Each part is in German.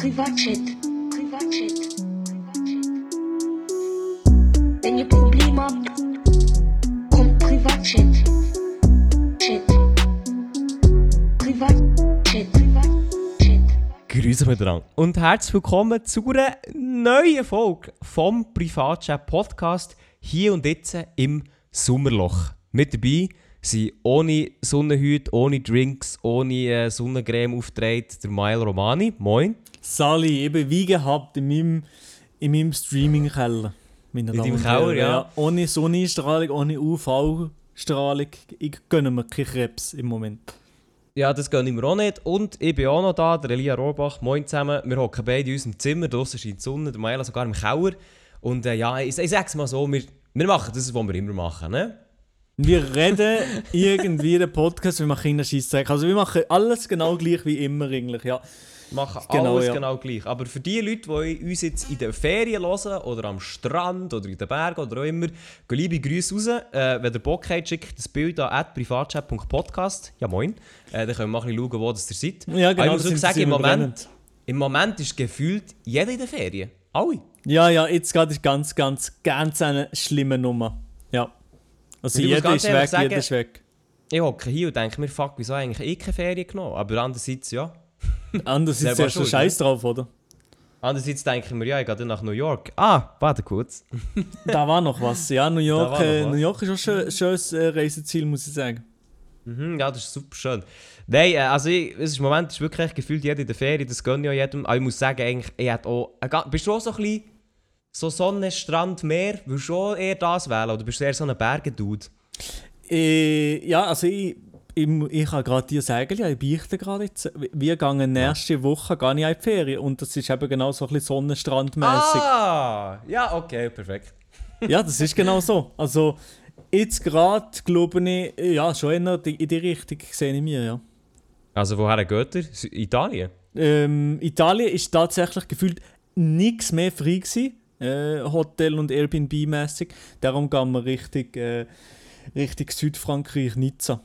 Privatchat. Privatchat. Wenn ihr Probleme habt, kommt Privatchat. Chat. Privatchat. Privatchat. Grüße miteinander und herzlich willkommen zu einer neuen Folge vom Privatchat Podcast hier und jetzt im Sommerloch. Mit dabei sind ohne Sonnenhüte, ohne Drinks, ohne äh, Sonnencreme aufgetragen der Mael Romani. Moin. Sally, eben wie gehabt in meinem, in meinem Streaming-Keller. In deinem. Keller, ja. Ohne Sonnenstrahlung, ohne UV-Strahlung. Ich gönne mir keinen Krebs im Moment. Ja, das gönne ich mir auch nicht. Und ich bin auch noch da, der Elia Rohrbach. Moin zusammen. Wir hocken beide in unserem Zimmer. Draussen scheint die Sonne, der Mael sogar im Keller. Und äh, ja, ich, ich sag's mal so, wir, wir machen das, was wir immer machen. Ne? Wir reden irgendwie den Podcast, wir machen Kinderscheissdreck. Also wir machen alles genau gleich wie immer eigentlich, ja. Machen Genau, alles ja. genau gleich. Aber für die Leute, die uns jetzt in den Ferien hören oder am Strand oder in den Bergen oder auch immer, gehen liebe Grüße raus. Äh, wenn ihr Bock habt, schickt das Bild an privatchat.podcast. Ja moin. Äh, dann können wir mal ein bisschen schauen, wo das ihr seid. Ja, Aber genau. ich muss sagen, im Moment, brennend. im Moment ist gefühlt jeder in den Ferien. Alle. Ja, ja, jetzt gerade ist ganz, ganz, ganz eine schlimme Nummer. Ja. Also jeder ist weg, sagen- jeder ist weg. Ich hocke hier und denke mir, fuck, wieso eigentlich ich keine Ferien genommen? Aber andererseits, ja. Anders ist der schuld, Scheiß drauf, oder? Andererseits denke ich mir, ja, ich gehe dann nach New York. Ah, warte kurz. Da war noch was. Ja, New York, äh. New York ist auch schon ein schönes äh, Reiseziel, muss ich sagen. Mhm, ja, das ist super schön. Nein, äh, also ich, es ist, im Moment ist wirklich gefühlt jeder in der Ferien, das gönne ich auch jedem. Aber ich muss sagen, eigentlich, ich hätte auch, bist du auch so ein bisschen so Sonne, Strand, Meer? Würdest du auch eher das wählen oder bist du eher so ein Bergendude? Äh, ja, also ich, ich, ich kann gerade dir sagen, ja, ich beichte gerade jetzt. Wir gehen nächste Woche gar nicht in die Ferien und das ist eben genau so ein bisschen sonnenstrandmäßig. Ah, ja, okay, perfekt. Ja, das ist genau so. Also jetzt gerade glaube ich, ja, schon eher die- in die Richtung sehe ich mir, ja. Also woher geht er? Sü- Italien? Ähm, Italien ist tatsächlich gefühlt nichts mehr frei gewesen, äh, Hotel- und Airbnb-mäßig. Darum gehen wir Richtung, äh, Richtung Südfrankreich, Nizza.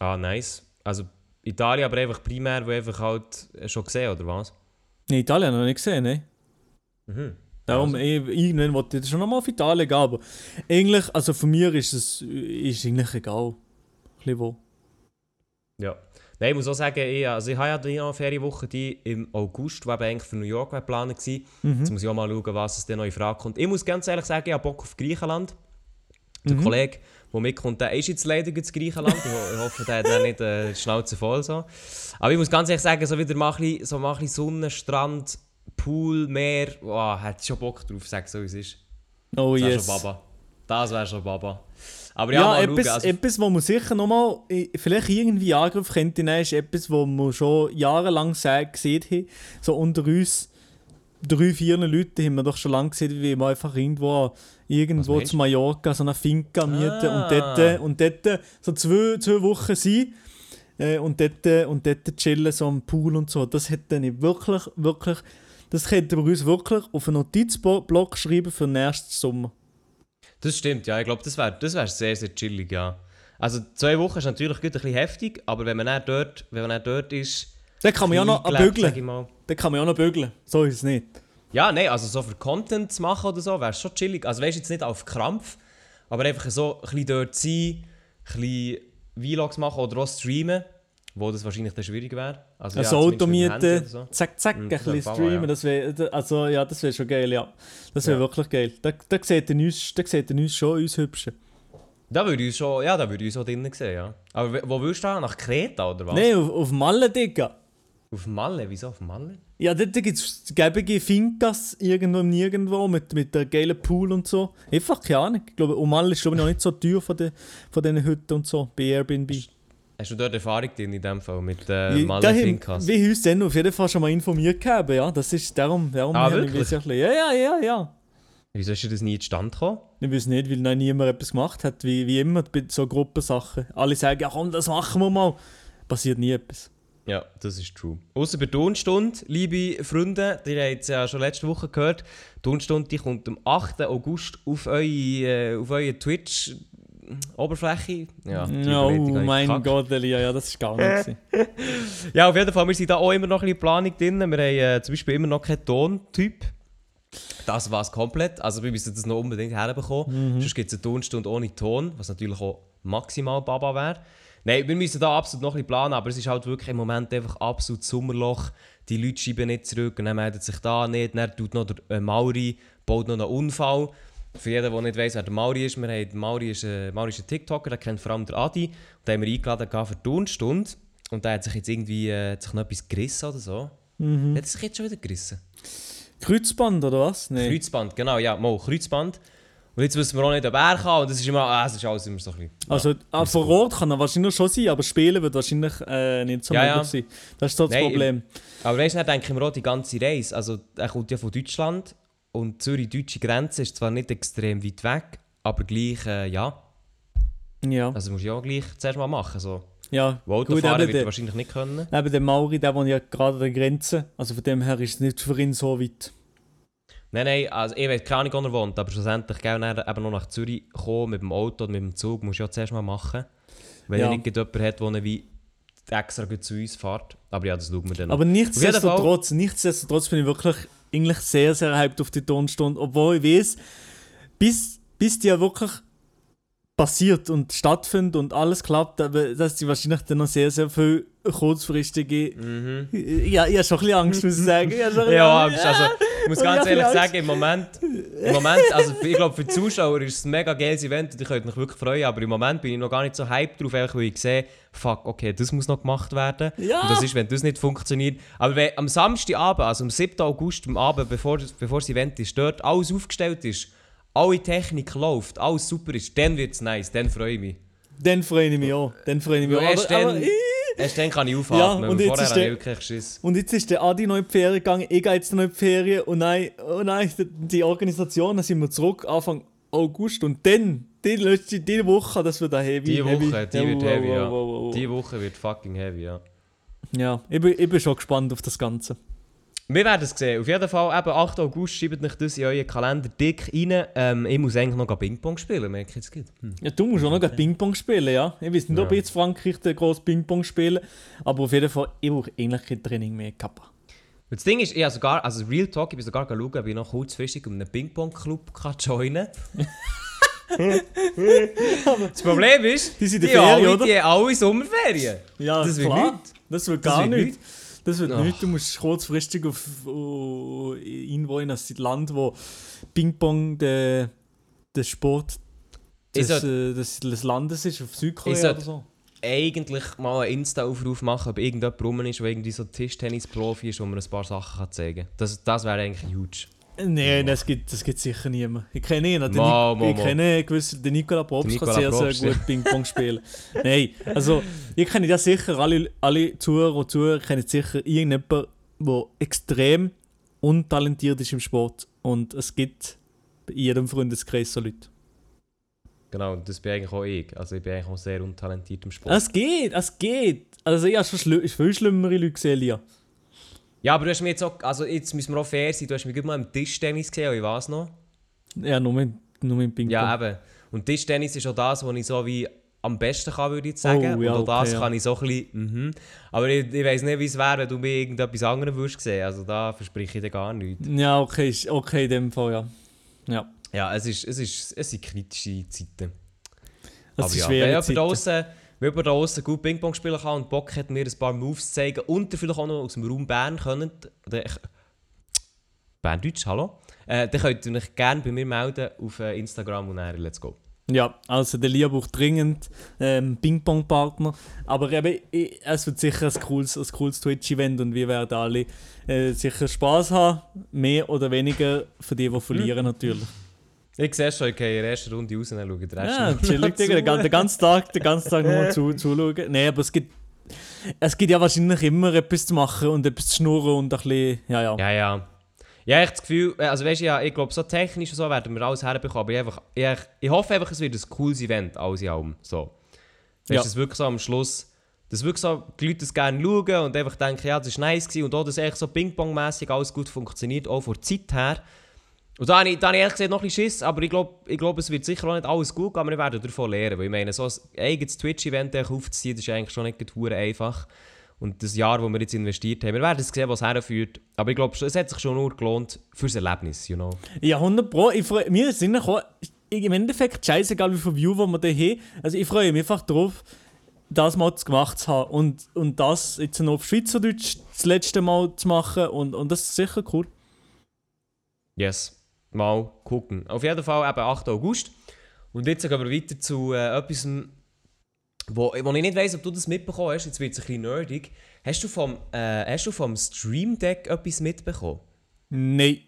Ah, nice. Also Italien, aber einfach primär, wo einfach halt äh, schon gesehen, oder was? Nee, Italien ich noch nicht gesehen, ne? Mhm. Darum, Also. eh, irgendwann wollte ich schon nochmal auf Italien gehen, aber eigentlich, also von mir ist es ist eigentlich egal. Ein bisschen wo. Ja. Nein, ich muss auch sagen, ich, also ich habe ja die Ferienwoche die im August, die eigentlich für New York geplant war. Mhm. Jetzt muss ich auch mal schauen, was es denn noch in Frage kommt. Ich muss ganz ehrlich sagen, ich habe Bock auf Griechenland. Der Mhm. Kollege, der mitkommt, der ist jetzt leider in Griechenland. Ich, ho- ich hoffe, der hat dann nicht äh, Schnauze voll. So. Aber ich muss ganz ehrlich sagen, so wieder mal ein bisschen, so mal ein bisschen Sonne, Strand, Pool, Meer, hätte ich schon Bock drauf, sag so wie es ist. Oh Das wäre yes. schon Baba. Das wäre schon Baba. Aber ja, Ja, etwas. Also, etwas, wo man sicher nochmal vielleicht irgendwie Angriff könnte nehmen, ist etwas, wo man schon jahrelang gesehen haben. So unter uns drei, vier Leute haben wir doch schon lange gesehen, wie wir einfach irgendwo, irgendwo zu Mallorca so eine Finca mieten Ah. und dort, und dort so zwei, zwei Wochen sein äh, und, dort, und dort chillen, so am Pool und so. Das hätte ich wirklich, wirklich, das könnten wir uns wirklich auf einen Notizblock schreiben für nächsten Sommer. Das stimmt, ja. Ich glaube, das wäre das wär sehr, sehr chillig, ja. Also zwei Wochen ist natürlich gut ein bisschen heftig, aber wenn man dann dort, wenn man dann dort ist... Dann kann man ja noch bügeln. Dann kann man ja noch bügeln. So ist es nicht. Ja, nein, also so für Content zu machen oder so, wäre schon chillig. Also weißt du, jetzt nicht auf Krampf, aber einfach so ein bisschen dort sein, ein bisschen Vlogs machen oder auch streamen, wo das wahrscheinlich dann schwierig wäre. Also, Ein ja, Auto mieten, so. zack, zack, Mhm, ein bisschen Bauer, streamen. ja. Das wär, also, ja, das wäre schon geil, ja. Das wäre Ja. wirklich geil. Da, da, seht ihr uns, da seht ihr uns schon, uns Hübschen. Da würde ich schon, ja, da würde ich auch drinnen sehen, ja. Aber wo willst du da? Nach Kreta oder was? Nein, auf, auf Malle, Digga. Auf Malle? Wieso auf Malle? Ja, dort gibt es gäbige Fincas irgendwo und nirgendwo mit, mit der geilen Pool und so. Einfach keine Ahnung. Ich glaube, und Malle ist glaube ich noch nicht so teuer von, den, von diesen Hütten und so, bei Airbnb. Hast du dort Erfahrung drin in dem Fall mit äh, Ja, Malle da haben Finkas? wir uns dann auf jeden Fall schon mal informiert gehabt, ja. Das ist darum, darum Ah, ich wirklich? ein bisschen- Ja, ja, ja, ja. Wieso ist das nie zustande gekommen? Ich weiß nicht, weil noch niemand etwas gemacht hat, wie, wie immer bei so Gruppensachen. Alle sagen, ja komm, das machen wir mal. Passiert nie etwas. Ja, das ist true. Außer bei Tonstunde, liebe Freunde, ihr habt es ja schon letzte Woche gehört, die Tonstunde die kommt am 8. August auf eure, äh, auf eure Twitch Oberfläche. Ja, Ja, oh mein verkackt. Gott, Elia, ja, das ist gar nicht. Ja, auf jeden Fall, wir sind da auch immer noch ein bisschen in Planung drin. Wir haben äh, zum Beispiel immer noch keinen Tontyp. Das war es komplett. Also wir müssen das noch unbedingt herbekommen. Mhm. Sonst gibt es eine Tonstunde ohne Ton, was natürlich auch maximal Baba wäre. Nein, wir müssen da absolut noch ein bisschen planen, aber es ist halt wirklich im Moment einfach absolut Sommerloch. Die Leute schreiben nicht zurück und dann meldet sich da nicht. Dann tut noch der äh, Mauri, baut noch einen Unfall. Für jeden, der nicht weiss, wer der Mauri ist, wir haben, der Mauri ist, äh, Mauri ist ein TikToker, der kennt vor allem den Adi. Und den haben wir eingeladen für die Tonstunde. Und der hat sich jetzt irgendwie äh, hat sich noch etwas gerissen oder so. Mhm. Hat er sich jetzt schon wieder gerissen? Kreuzband oder was? Nein. Kreuzband, genau, ja, mal Kreuzband. Und jetzt wissen wir auch nicht, ob er kann. Und das ist immer, ah, es ist alles immer so ein bisschen... Also ah, vor Ort kann er wahrscheinlich schon sein, aber spielen wird wahrscheinlich äh, nicht so Ja, möglich ja. sein. Das ist so das Nein, Problem. Aber weißt du, denke ich mir auch die ganze Reise. Also, er kommt ja von Deutschland und Zürich-deutsche Grenze ist zwar nicht extrem weit weg, aber gleich, äh, ja. Ja, Also, musst du ja auch gleich zuerst mal machen. So. ja. Auto Gut, fahren wird er wahrscheinlich nicht können. eben der Mauri, der wohnt ja gerade an der Grenze. Also von dem her ist es nicht für ihn so weit. Nein, nein, also ich weiß keine Ahnung, wo er wohnt, aber schlussendlich gerne dann eben noch nach Zürich kommen mit dem Auto und mit dem Zug, musst du ja zuerst mal machen. Wenn Ja. nicht jemanden hat, der wie extra gut zu uns fährt. Aber ja, das schauen wir dann. Aber jeden nichtsdestotrotz, nichtsdestotrotz bin ich wirklich eigentlich sehr, sehr hyped auf die Tonstunde. Obwohl ich weiß, bis, bis die ja wirklich passiert und stattfindet und alles klappt, aber dass die wahrscheinlich dann noch sehr, sehr viel kurzfristige. Mhm. Ja, ich habe schon ein bisschen Angst, muss ich sagen. Ich bisschen Ja, Angst. also, ich muss ganz ich ehrlich sagen, im Moment, im Moment also ich glaube für die Zuschauer ist es ein mega geiles Event und ich könnte mich wirklich freuen, aber im Moment bin ich noch gar nicht so hyped drauf, weil ich sehe, fuck, okay, das muss noch gemacht werden. Ja. Und das ist, wenn das nicht funktioniert. Aber wenn am Samstagabend, also am 7. August, am Abend, bevor, bevor das Event ist, dort alles aufgestellt ist, alle Technik läuft, alles super ist, dann wird es nice, dann freue ich mich. Dann freue ich mich auch. Dann freue ich mich auch. erst, Aber, dann, erst dann kann ich Ja, aufatmen, und weil jetzt ist der-. Und jetzt ist der Adi noch in die Ferien gegangen, ich gehe jetzt noch in die Ferien und nein, oh nein, die Organisation, dann sind wir zurück Anfang August und dann, die letzte die Woche, das wird ein heavy. Die heavy. Woche, die Ja, wird heavy, ja. Die Woche wird fucking heavy, ja. Ja, ich bin, ich bin schon gespannt auf das Ganze. Wir werden es sehen. Auf jeden Fall, eben 8. August, schreibt euch das in euren Kalender dick rein. Ähm, ich muss eigentlich noch Ping-Pong spielen, merke ich jetzt gut. Hm. Ja, du musst auch noch Ping-Pong spielen, ja. Ich weiß nicht, ob Ja. jetzt Frankreich der groß Ping-Pong spielen, aber auf jeden Fall, ich brauche eigentlich kein Training mehr, Kappa. Und das Ding ist, ich habe sogar, also Real Talk, ich bin sogar schauen, ob ich noch kurzfristig um einen Ping-Pong-Club kann joinen kann. das Problem ist, Die sind in die der Ferien, alle, oder? die haben alle Sommerferien. Ja, Das wird klar. nichts. Das wird Das gar wird nicht. Das wird Ach. nicht. Du musst kurzfristig auf uh, irgendwo in ein Land, wo Ping-Pong der, der Sport des, äh, des, des Landes ist, auf Südkorea oder so. Eigentlich mal einen Insta-Aufruf machen, ob irgendjemand rum ist, der irgendwie so Tischtennis-Profi ist, wo man ein paar Sachen kann zeigen kann. Das, das wäre eigentlich huge. Nein, das gibt, das gibt sicher niemand. Ich kenne ihn. Den Mal, Nic- mal, ich kenne gewiss, den Nikola Probst kann sehr, Probst, sehr gut Ping-Pong spielen. Nein, also ich kenne ja sicher, alle, alle Zuhörer und Zuhörer kennen sicher irgendjemanden, der extrem untalentiert ist im Sport. Und es gibt in jedem Freundeskreis so Leute. Genau, und das bin eigentlich auch ich. Also ich bin eigentlich auch sehr untalentiert im Sport. Es geht, es geht. Also ich habe schon schli viel schlimmere Leute gesehen, Lia. Ja, aber du hast mir jetzt auch, also jetzt müssen wir auch fair sein, du hast mich gerade mal im Tischtennis gesehen, ich weiß noch. Ja, nur mit, nur mit Ping-Pong. Ja, eben. Und Tischtennis ist auch das, was ich so wie am besten kann, würde ich sagen. Oh, ja, und auch das okay, ja. kann ich so ein bisschen, mhm. Aber ich, ich weiß nicht, wie es wäre, wenn du mir irgendetwas anderes würdest sehen. Also da verspreche ich dir gar nichts. ja okay, okay in dem Fall, ja. Ja, Ja, es, ist, es, ist, es sind kritische Zeiten. es Aber ist ja, schwere wenn jemand Zeiten. Wenn jemand da draussen gut Ping-Pong spielen kann und Bock hat, mir ein paar Moves zu zeigen und ihr vielleicht auch noch aus dem Raum Bern können, oder ich- hallo, äh, dann könnt ihr euch gerne bei mir melden auf äh, Instagram und dann let's go. Ja, also der Lia braucht dringend ähm, Ping-Pong-Partner. Aber eben, ich, es wird sicher ein cooles, ein cooles Twitch-Event und wir werden alle äh, sicher Spaß haben. Mehr oder weniger für die, die verlieren natürlich. Ich sehe schon, ich gehe in der ersten Runde raus und dann schaue den Rest Ja, chillig. Digga. Den, gan- den ganzen Tag, den ganzen Tag nur zu, zuschauen. Nein, aber es gibt, es gibt ja wahrscheinlich immer etwas zu machen und etwas zu schnurren und ein bisschen, ja, ja. Ja, ja. Ja, ich habe das Gefühl, äh, also weißt du, ja, ich glaube, so technisch und so werden wir alles herbekommen, aber ich, einfach, ich, ich hoffe einfach, es wird ein cooles Event, alles in allem. So. Weißt du, Ja. dass wirklich so am Schluss, dass wirklich so die Leute das gerne schauen und einfach denken, ja, das war nice gewesen und auch, dass echt so Ping-Pong-mässig alles gut funktioniert, auch von der Zeit her. Und da habe ich, da habe ich ehrlich gesagt noch ein bisschen Schiss, aber ich glaube, ich glaub, es wird sicher auch nicht alles gut gehen, aber wir werden davon lernen. Weil ich meine, so ein eigenes Twitch-Event aufzuziehen, das ist eigentlich schon nicht einfach. Und das Jahr, das wir jetzt investiert haben, wir werden sehen, was herführt. Aber ich glaube, es hat sich schon nur gelohnt fürs Erlebnis, you know. Ja, 100 Pro. Ich freu, mir ist gekommen, im Endeffekt scheißegal, wie viele Viewer wir da haben. Also ich freue mich einfach drauf, das mal gemacht zu haben. Und, und das jetzt noch auf Schweizerdeutsch das letzte Mal zu machen. Und, und das ist sicher cool. Yes, mal gucken. Auf jeden Fall eben 8. August. Und jetzt gehen wir weiter zu äh, etwas, wo, wo ich nicht weiss, ob du das mitbekommen hast. Jetzt wird es ein bisschen nerdig. Hast du vom, äh, hast du vom Stream Deck etwas mitbekommen? Nein.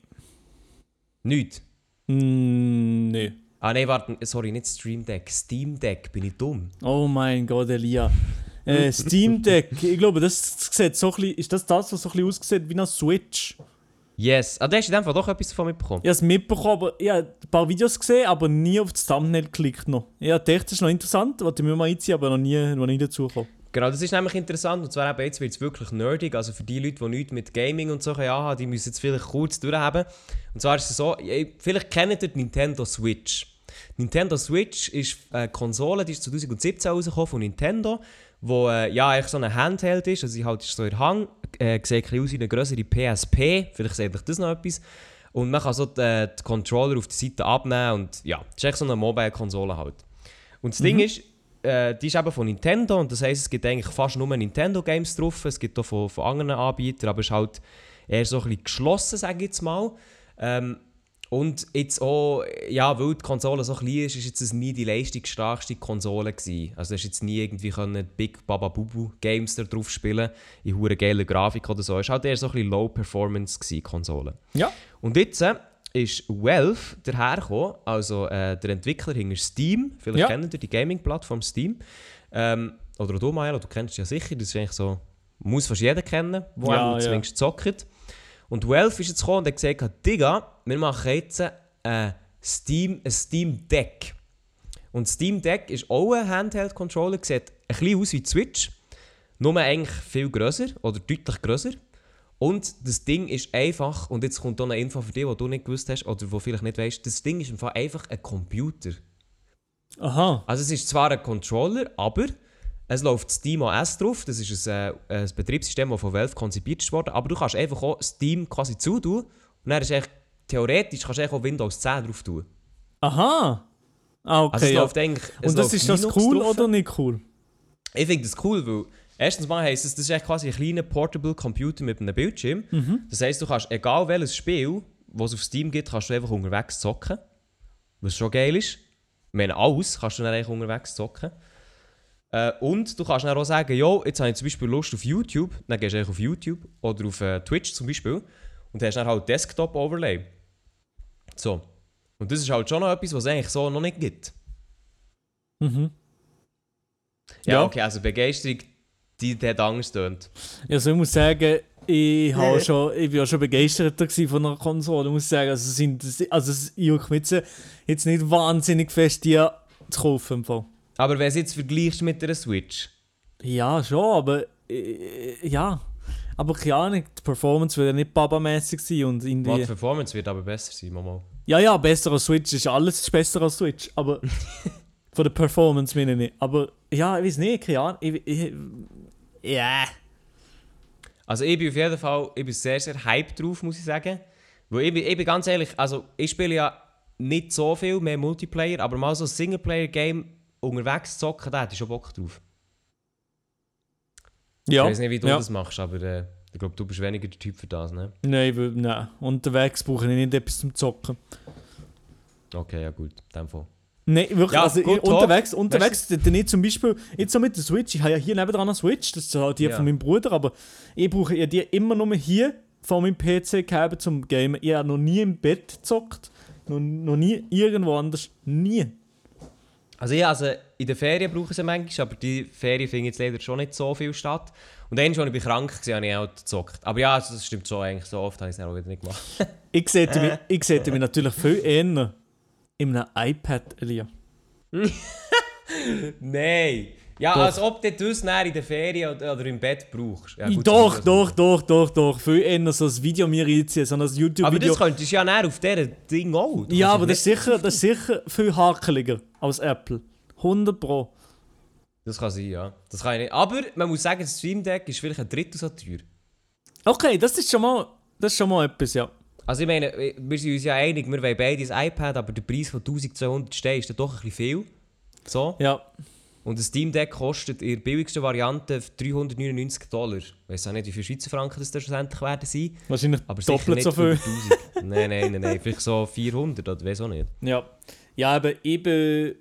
Nicht? Mm, Nein. Ah nein, warte, sorry, nicht Stream Deck, Steam Deck, bin ich dumm? Oh mein Gott, Elia. Äh, Steam Deck, ich glaube, das sieht so ein bisschen, ist das das, was so ein bisschen aussieht wie eine Switch? Yes. Ah, du hast in dem Fall doch etwas davon mitbekommen. Ich habe es mitbekommen, aber ich habe ein paar Videos gesehen, aber nie auf das Thumbnail geklickt noch. Ich dachte, das ist noch interessant, wollte ich mir mal einziehen, aber noch nie, noch nie dazu gekommen. Genau, das ist nämlich interessant und zwar eben jetzt wird es wirklich nerdig, also für die Leute, die nichts mit Gaming und so haben, die müssen jetzt vielleicht kurz durchhaben. Und zwar ist es so, vielleicht kennt ihr die Nintendo Switch. Nintendo Switch ist eine Konsole, die ist 2017 rausgekommen von Nintendo, wo äh, ja eigentlich so ein Handheld ist, also sie halt ist so in Hang, äh, sieht ein aus wie eine größere PSP, vielleicht seht euch das noch etwas. Und man kann so die, äh, die Controller auf die Seite abnehmen und ja, das ist echt so eine Mobile-Konsole halt. Und das Ding ist, äh, die ist eben von Nintendo und das heisst, es gibt eigentlich fast nur Nintendo-Games drauf, es gibt auch von, von anderen Anbietern, aber es ist halt eher so ein bisschen geschlossen, sage ich jetzt mal. Ähm, und jetzt auch, ja, weil die Konsole so klein ist, ist jetzt das nie die leistungsstarkste Konsole gewesen. Also du hast jetzt nie irgendwie können Big Baba Bubu Games da drauf spielen, in hure geile Grafik oder so. Es war halt eher so ein bisschen Low Performance gewesen, Konsole. Ja. Und jetzt äh, ist Valve dahergekommen, also äh, der Entwickler hinter Steam, vielleicht Ja. kennt ihr die Gaming-Plattform Steam. Ähm, oder du, Mael, du kennst ja sicher, das ist eigentlich so, muss fast jeder kennen, der Ja, ja, ja. zumindest zockt. Und Valve ist jetzt gekommen und hat gesagt, Digga, wir machen jetzt ein Steam, ein Steam Deck. Und Steam Deck ist auch ein Handheld-Controller, sieht ein bisschen aus wie Switch, nur eigentlich viel grösser oder deutlich grösser. Und das Ding ist einfach, und jetzt kommt hier eine Info für dich, die du nicht gewusst hast oder wo vielleicht nicht weißt, das Ding ist einfach ein Computer. Aha. Also es ist zwar ein Controller, aber es läuft Steam OS drauf. Das ist ein, äh, ein Betriebssystem, das von Valve konzipiert ist worden. Aber du kannst einfach auch Steam quasi zutun und dann ist echt, theoretisch kannst du auch Windows 10 drauf tun. Aha. Ah, okay. Also es ja. läuft eigentlich... es Und das ist das Linux cool drauf. oder nicht cool? Ich finde das cool, weil erstens mal heisst es, das ist echt quasi ein kleiner Portable Computer mit einem Bildschirm. Das heisst, du kannst, egal welches Spiel, was es auf Steam gibt, kannst du einfach unterwegs zocken. Was schon geil ist. Ich meine, alles kannst du dann eigentlich unterwegs zocken. Äh, und du kannst dann auch sagen, jo, jetzt habe ich zum Beispiel Lust auf YouTube, dann gehst du eigentlich auf YouTube oder auf äh, Twitch zum Beispiel und hast dann halt Desktop-Overlay. So. Und das ist halt schon noch etwas, was es eigentlich so noch nicht gibt. Mhm. Ja, Ja. okay, also Begeisterung, die, die hat Angst tönt. Also ich muss sagen, ich, habe schon, ich bin ja schon begeisterter von einer Konsole. Ich muss sagen, also, sind, also es juckt mich jetzt nicht wahnsinnig fest, die zu kaufen. Im Fall. Aber wenn du jetzt vergleichst mit einer Switch, Ja, schon, aber äh, ja. Aber keine Ahnung, die Performance wird ja nicht babamäßig sein und die irgendwie... Performance wird aber besser sein, Mama. Ja, ja, besser als Switch ist alles ist besser als Switch, aber von der Performance meine ich nicht. Aber ja, ich weiß nicht, keine Ahnung. Ja. Also ich bin auf jeden Fall ich bin sehr, sehr hyped drauf, muss ich sagen. Weil ich bin, ich bin ganz ehrlich, also ich spiele ja nicht so viel mehr Multiplayer, aber mal so ein Singleplayer-Game unterwegs zocken, da hätte ich schon Bock drauf. Ja. Ich weiß nicht, wie du ja. das machst, aber äh, ich glaube, du bist weniger der Typ für das, ne? Nein, nein, unterwegs brauche ich nicht etwas zum Zocken. Okay, ja gut, in dem Fall. Nein, wirklich, Ja, also gut, unterwegs, unterwegs, dann nicht zum Beispiel, jetzt so mit der Switch, ich habe ja hier nebenan eine Switch, das ist halt die Ja. von meinem Bruder, aber ich brauche ja die immer nur hier vor meinem PC gehabt zum Gamen. Ich habe noch nie im Bett gezockt, noch, noch nie irgendwo anders, nie. Also ja, also in den Ferien brauchen sie manchmal, aber die Ferien finden jetzt leider schon nicht so viel statt. Und dann, als ich krank war, habe ich auch gezockt. Aber ja, also das stimmt schon eigentlich so oft, habe ich es auch wieder nicht gemacht. Ich sehe mich, ich sehe mich natürlich viel eher in einem iPad, Elia. Nein! Ja, Doch. als ob du das näher in der Ferien oder, im Bett brauchst. Ja, gut, doch, doch, also- doch, doch, doch. Viel eher so ein Video mir reinziehen, sondern ein Aber YouTube-Video. das könntest du ja näher auf dieser Ding auch. Du Ja, kannst aber das ist, sicher, das ist sicher viel hakeliger als Apple. 100 Pro. Das kann sein, ja. Das kann ich nicht. Aber man muss sagen, das Stream Deck ist vielleicht ein Drittel so teuer. Okay, das ist schon mal, das ist schon mal etwas, ja. Also ich meine, wir sind uns ja einig, wir wollen beide ein iPad, aber der Preis von 1200 Steinen ist dann doch ein bisschen viel. So. Ja, Und das Steam Deck kostet in der billigsten Variante 399 Dollar. Ich weiß auch nicht, wie viele Schweizer Franken das dann schlussendlich werden sein. wahrscheinlich Aber doppelt nicht so viel. über 1000. nein, nein, nein, nein. Vielleicht so 400 oder weiß auch nicht. Ja, ja aber ich bin,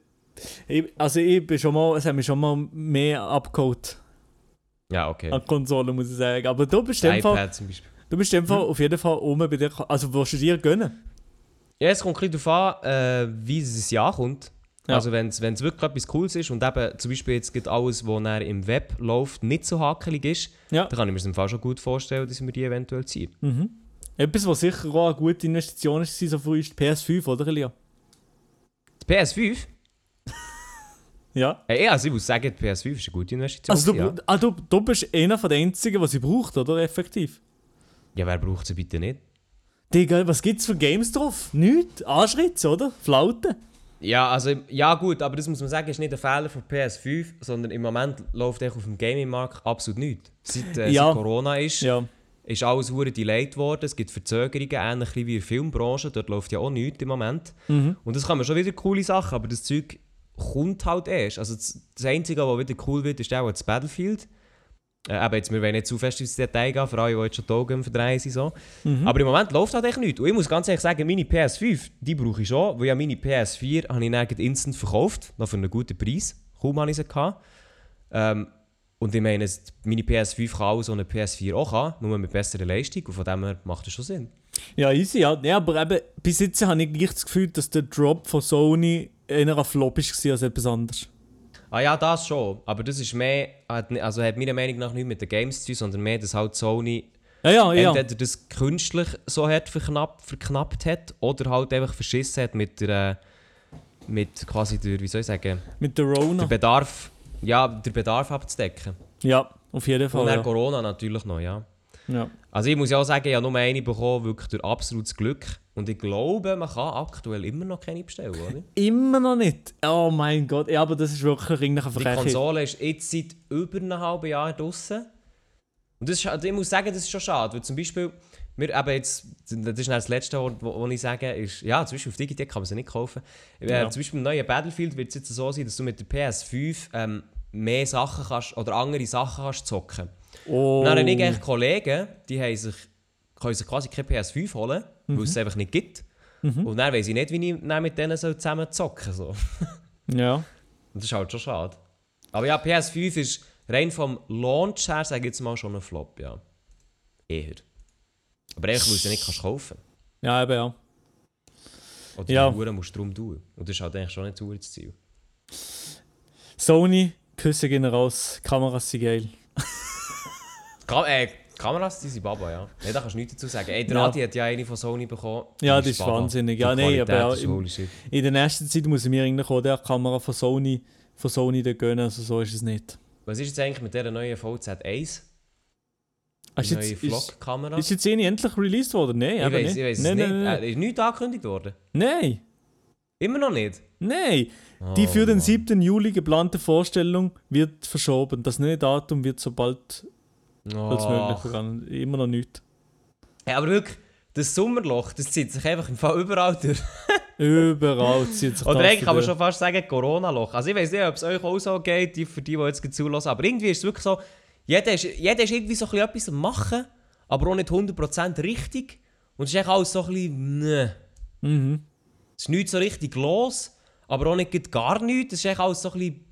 ich, also ich bin schon mal, es hat mich schon mal mehr abgeholt Ja, okay. an Konsolen, muss ich sagen. Aber du bist dem Fall, iPad zum Beispiel. du bist Fall auf jeden Fall um bei dir, also willst du dir gönnen? Ja, es kommt ein bisschen darauf an, äh, wie es ein Jahr kommt. Ja. Also wenn es wirklich etwas Cooles ist und eben zum Beispiel jetzt geht alles, was dann im Web läuft, nicht so hakelig ist, Ja. dann kann ich mir das im Fall schon gut vorstellen, dass mir die eventuell ziehe. Mhm. Etwas, was sicher auch eine gute Investition ist, so früh ist die PS5, oder Elia? Die PS5? Ja. Äh, ja, also ich muss sagen, die PS5 ist eine gute Investition. Also du, ja. ah, du, du bist einer von den einzigen, was sie braucht, oder? Effektiv. ja, wer braucht sie bitte nicht? Digga, was gibt's für Games drauf? Nichts. Anschritz, oder? Flauten. Ja, also, ja gut, aber das muss man sagen, ist nicht ein Fehler von PS5, sondern im Moment läuft auf dem Gaming-Markt absolut nichts. Seit, äh, Ja. seit Corona ist, Ja. ist alles hure delayed worden, es gibt Verzögerungen, ähnlich wie in der Filmbranche, dort läuft ja auch nichts im Moment. Mhm. Und das kann man schon wieder coole Sachen, aber das Zeug kommt halt erst. Also das, das Einzige, was wieder cool wird, ist auch das Battlefield. Äh, aber jetzt, wir wollen nicht zu fest ins Detail gehen, für alle, die jetzt schon die Augen verdrehen sind. So. Mhm. Aber im Moment läuft halt echt nichts. Und ich muss ganz ehrlich sagen, meine PS5, die brauche ich schon, weil ja meine PS4 habe ich dann instant verkauft, noch für einen guten Preis. Kaum habe ich sie gehabt. Ähm, und ich meine, meine PS5 kann auch so eine PS4 auch haben, nur mit besserer Leistung. Und von dem her macht das schon Sinn. Ja, easy, ja. ja aber eben, bis jetzt habe ich gleich das Gefühl, dass der Drop von Sony eher ein Flop war als etwas anderes. Ah ja, das schon. Aber das ist mehr, hat, also hat meiner Meinung nach nicht mit den Games zu tun, sondern mehr, dass halt Sony Ja, ja, ja. entweder das künstlich so hart verknappt, verknappt hat oder halt einfach verschissen hat mit der, äh, mit quasi der, wie soll ich sagen, Mit der Rona. der Bedarf, ja, der Bedarf abzudecken. Ja, auf jeden Und Fall. dann Oh, Ja. Corona natürlich noch, ja. Ja. Also ich muss ja auch sagen, ich habe nur eine bekommen, wirklich durch absolutes Glück. Und ich glaube, man kann aktuell immer noch keine bestellen, oder? Immer noch nicht. Oh mein Gott. Ja, aber das ist wirklich irgendeine Die Frechheit. Konsole ist jetzt seit über einem halben Jahr draußen. Und das ist, also ich muss sagen, das ist schon schade. Weil zum Beispiel, wir eben jetzt, das ist das letzte Wort, was ich sage, ist, ja, zum Beispiel auf Digitek kann man sie nicht kaufen. Äh, Ja. Zum Beispiel im neuen Battlefield wird es jetzt so sein, dass du mit der PS5 ähm, mehr Sachen kannst, oder andere Sachen kannst zocken. Oh. Und dann habe ich eigentlich Kollegen, die haben sich, können sich quasi keine PS5 holen, weil es es einfach nicht gibt. Und dann weiss ich nicht, wie ich mit denen so zusammen zocken soll. Ja. Und das ist halt schon schade. Aber ja, PS5 ist rein vom Launch her, sage ich jetzt mal, schon ein Flop, ja. Eher. Aber eigentlich, weil du sie nicht kannst kaufen Ja, eben ja. Oder Ja. die Uhren musst du drum tun. Und das ist halt eigentlich schon nicht das Ziel. Sony, Küsse gehen raus. Kameras sind geil. Kam äh, Kameras, die sind Baba, ja. Nee, da kannst du nichts dazu sagen. Ey, der Ja. Adi hat ja eine von Sony bekommen. Ja, die ist wahnsinnig. Ja, Die nee, Qualität aber ist im-. In der nächsten Zeit muss ich mir eigentlich auch der Kamera von Sony, von Sony da gönnen. Also so ist es nicht. Was ist jetzt eigentlich mit dieser neuen VZ1? Ah, Die Ist neue Vlog-Kamera? ist jetzt eine endlich released worden? Nein, Ich nicht. ich weiß es nein, nicht. Nein, nein, Äh, ist nichts angekündigt worden? nein. Immer noch nicht? Nein. Oh, Die für den Mann. 7. Juli geplante Vorstellung wird verschoben. Das neue Datum wird sobald als möglich Oh. begangen. Immer noch nicht. Hey, aber wirklich, das Sommerloch, das zieht sich einfach im Fall überall durch. Überall zieht sich Oder das eigentlich kann man schon fast sagen Corona-Loch. Also ich weiß nicht, ob es euch auch so geht, die, für die, die jetzt zulassen. Aber irgendwie ist es wirklich so, jeder ist, jeder ist irgendwie so ein bisschen etwas am machen, aber auch nicht 100% richtig. Und es ist echt alles so ein bisschen, ne. Mhm. Es ist nicht so richtig los, aber auch nicht gar nichts. Es ist echt alles so ein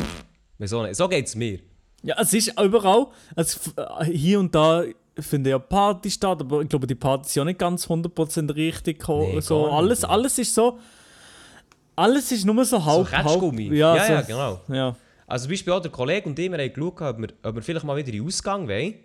bisschen, pff? So geht es mir. Ja, es ist überall. Also, hier und da finden ja Partys statt, aber ich glaube, die Partys sind ja nicht ganz 100% richtig. Nee, so, alles, alles ist so. Alles ist nur so halb. Ketschgummi. halb ja, Ja, so, ja, genau. Ja. Also zum Beispiel auch der Kollege und ich, wir haben geschaut, ob wir, ob wir vielleicht mal wieder in den Ausgang wollen.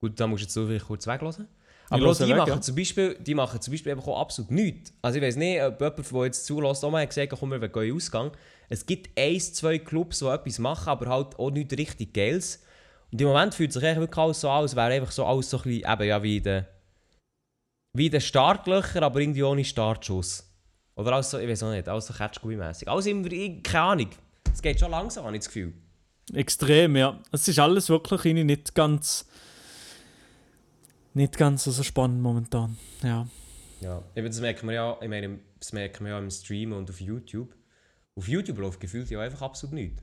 Gut, da musst du jetzt so vielleicht kurz weglassen. Aber auch die weg, machen, ja. zum Beispiel, die machen zum Beispiel einfach auch absolut nichts. Also ich weiß nicht, ob jemand, der jetzt zulässt, auch mal gesagt hat, komm, wir gehen in den Ausgang. Es gibt eins, zwei Clubs, die etwas machen, aber halt auch nicht richtig Geiles. Und im Moment fühlt sich eigentlich wirklich alles so an, als wäre einfach so alles so ein bisschen, eben ja, wie den, wie den Startlöcher, aber irgendwie ohne Startschuss. Oder alles so, ich weiß auch nicht, alles so Catchgummi-mässig. Alles immer, keine Ahnung. Es geht schon langsam, habe ich das Gefühl. Extrem, ja. Es ist alles wirklich nicht ganz. Nicht ganz so spannend momentan. Ja. Ja, eben das merken wir ja, ich meine, das merken wir ja im Stream und auf YouTube. Auf YouTube läuft gefühlt ja einfach absolut nichts.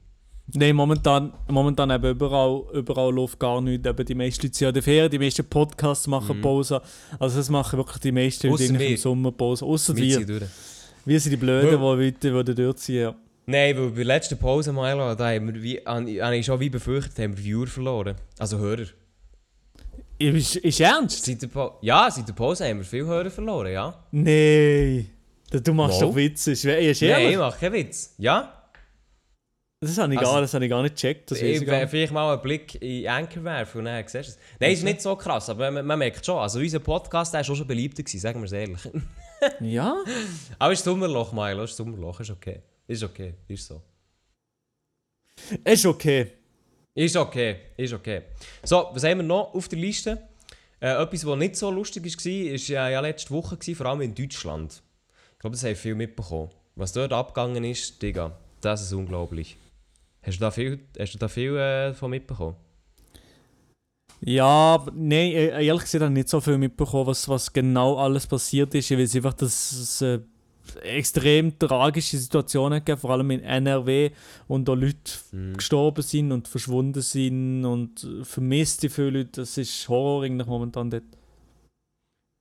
Nein, momentan, momentan eben überall, überall läuft gar nichts. Eben die meisten Leute sind ja in der Ferien, die meisten Podcasts machen Mhm. Pause. Also das machen wirklich die meisten Leute im. Sommer Pause. Außer Wir durch. Wir sind die Blöden, die weiter würden durchziehen. Ja. Nein, weil bei der letzten Pause, Milo, da haben wir, wie, habe ich schon wie befürchtet, haben wir Viewer verloren. Also Hörer. Ist, ist ernst? Seit ja, seit der Pause haben wir viele Hörer verloren, ja. Nein. Du machst Mal. doch Witze. Ist, ist Nein, ehrlich? ich mache keinen Witz. Ja? Das habe ich, Also- gar, das habe ich gar nicht gecheckt. Das Ich ich vielleicht mal einen Blick in Anchor werfen und dann siehst du es. Nein, ist nicht so krass, aber man, man merkt schon. Also unser Podcast auch schon beliebter gewesen, sagen wir es ehrlich. Ja? aber es ist Sommerloch, Milo, es ist Sommerloch, ist okay. Ist okay, ist so. Ist okay. Ist okay, ist okay. So, was haben wir noch auf der Liste? Äh, etwas, was nicht so lustig war, war ja, ja letzte Woche, gewesen, vor allem in Deutschland. Ich glaube, das haben viele mitbekommen. Was dort abgegangen ist, Digga, das ist unglaublich. Hast du da viel, hast du da viel äh, von mitbekommen? Ja, nein, äh, ehrlich gesagt habe ich nicht so viel mitbekommen, was, was genau alles passiert ist. Ich weiß einfach, dass es äh, extrem tragische Situationen gab, vor allem in NRW, und da Leute Mhm. gestorben sind und verschwunden sind und vermisst die viele Leute. Das ist Horror eigentlich momentan dort.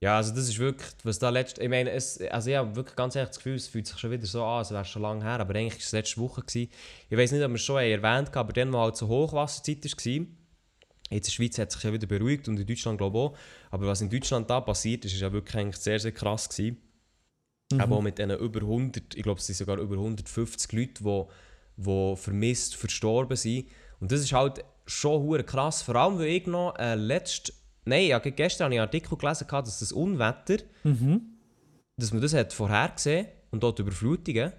Ja, also das ist wirklich, was da letzte, ich meine, es, also ich habe wirklich ganz ehrlich das Gefühl, es fühlt sich schon wieder so an, als wäre es schon lange her, aber eigentlich war es letzte Woche. Gewesen. Ich weiß nicht, ob wir es schon erwähnt haben, aber dann, wo halt so Hochwasserzeit war, jetzt in der Schweiz hat sich ja wieder beruhigt und in Deutschland glaube ich auch, aber was in Deutschland da passiert ist, ist ja wirklich eigentlich sehr, sehr krass gewesen. Mhm. Aber auch mit diesen über 100, ich glaube es sind sogar über 150 Leute, die, die vermisst, verstorben sind. Und das ist halt schon krass, vor allem weil ich noch äh, letzt, nein, ja, gestern habe ich einen Artikel gelesen, dass das Unwetter Mhm. dass man das hat vorhergesehen und dort Überflutungen.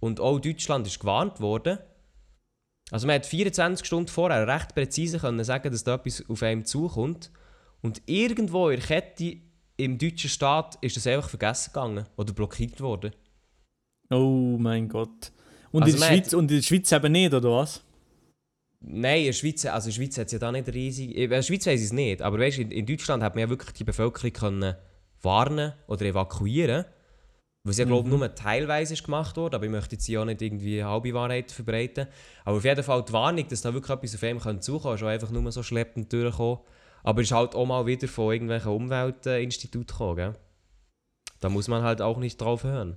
Und auch Deutschland ist gewarnt worden. Also man hat 24 Stunden vorher recht präzise können sagen, dass da etwas auf einem zukommt. Und irgendwo in der Kette im deutschen Staat ist das einfach vergessen gegangen oder blockiert worden. Oh mein Gott. Und, Also in der Schweiz, und in der Schweiz eben nicht, oder was? Nein, in der Schweiz, also in der Schweiz hat es ja da nicht riesig... In der Schweiz weiß ich es nicht, aber weißt, in, in Deutschland hat man ja wirklich die Bevölkerung können warnen oder evakuieren Was ja, glaube Mhm. nur teilweise ist gemacht wurde, aber ich möchte jetzt hier auch nicht irgendwie halbe Wahrheit verbreiten. Aber auf jeden Fall die Warnung, dass da wirklich etwas auf einem könnte zukommen, ist auch einfach nur so schleppend durchgekommen. Aber ist halt auch mal wieder von irgendwelchen Umweltinstituten gekommen, gell? Da muss man halt auch nicht drauf hören.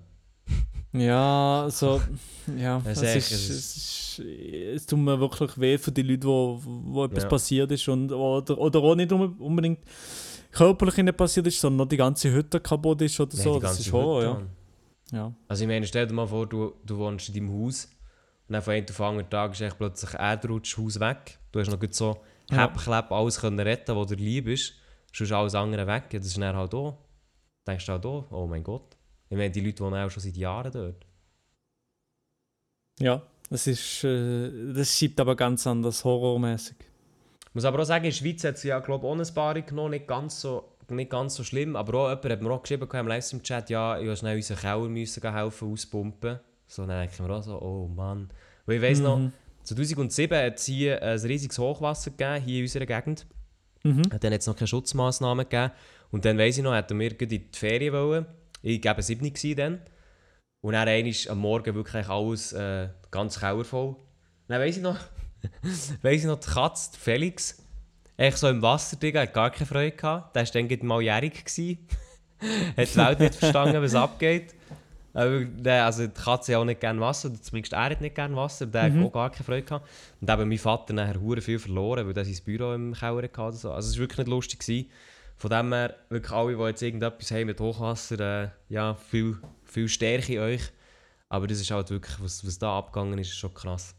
Ja, also, ja, es, ist es, ist, es tut mir wirklich weh für die Leute, wo, wo etwas Ja. passiert ist und, oder, oder auch nicht unbe- unbedingt körperlich ihnen passiert ist, sondern noch die ganze Hütte kaputt ist oder Nein, so. Das ist Hütte, ja. Ja. Also ich meine, stell dir mal vor, du, du wohnst in deinem Haus und dann von einem auf den anderen Tag ist echt plötzlich Erdrutsch, Haus weg. Du hast noch gut so Ja. Häppchleb alles können retten, was dir lieb ist. Sonst alles andere weg. Ja, das ist dann halt auch. Denkst du halt auch, oh mein Gott. Ich meine, die Leute wohnen auch schon seit Jahren dort. Ja, das ist, äh, das schiebt aber ganz anders, horrormäßig. Ich muss aber auch sagen, in der Schweiz hat sie ja, glaube ich, ohne Sparring genommen, nicht ganz so, nicht ganz so schlimm. Aber auch jemand hat mir auch geschrieben im Livestream-Chat, ja, ich musste schnell unseren Keller müssen helfen, auspumpen. So, dann denke ich mir auch so, oh Mann. Weil ich weiss noch, Mhm. 2007 hat es hier ein riesiges Hochwasser gegeben, hier in unserer Gegend. Mhm. Dann hat es noch keine Schutzmaßnahmen gegeben. Und dann weiss ich noch, hätten wir in die Ferien wollen. Ich war eben 7 gewesen dann. Und dann einmal am Morgen wirklich alles äh, ganz kauervoll. Dann weiss ich noch, weiss ich noch, die Katze, die Felix, echt so im Wasser, Digga, hat gar keine Freude gehabt. Der war dann gerade mal jährig. hat die Welt nicht verstanden, was abgeht. Aber der, also die Katze hat auch nicht gerne Wasser, oder zumindest er hat nicht gerne Wasser, der Mhm. hat auch gar keine Freude gehabt. Und eben mein Vater nachher hure viel verloren, weil er sein Büro im Keller hatte. Also es war wirklich nicht lustig. Gewesen. Von dem her, wirklich alle, die jetzt irgendetwas haben mit Hochwasser, äh, ja, viel, viel Stärke in euch. Aber das ist halt wirklich, was, was da abgegangen ist, ist schon krass.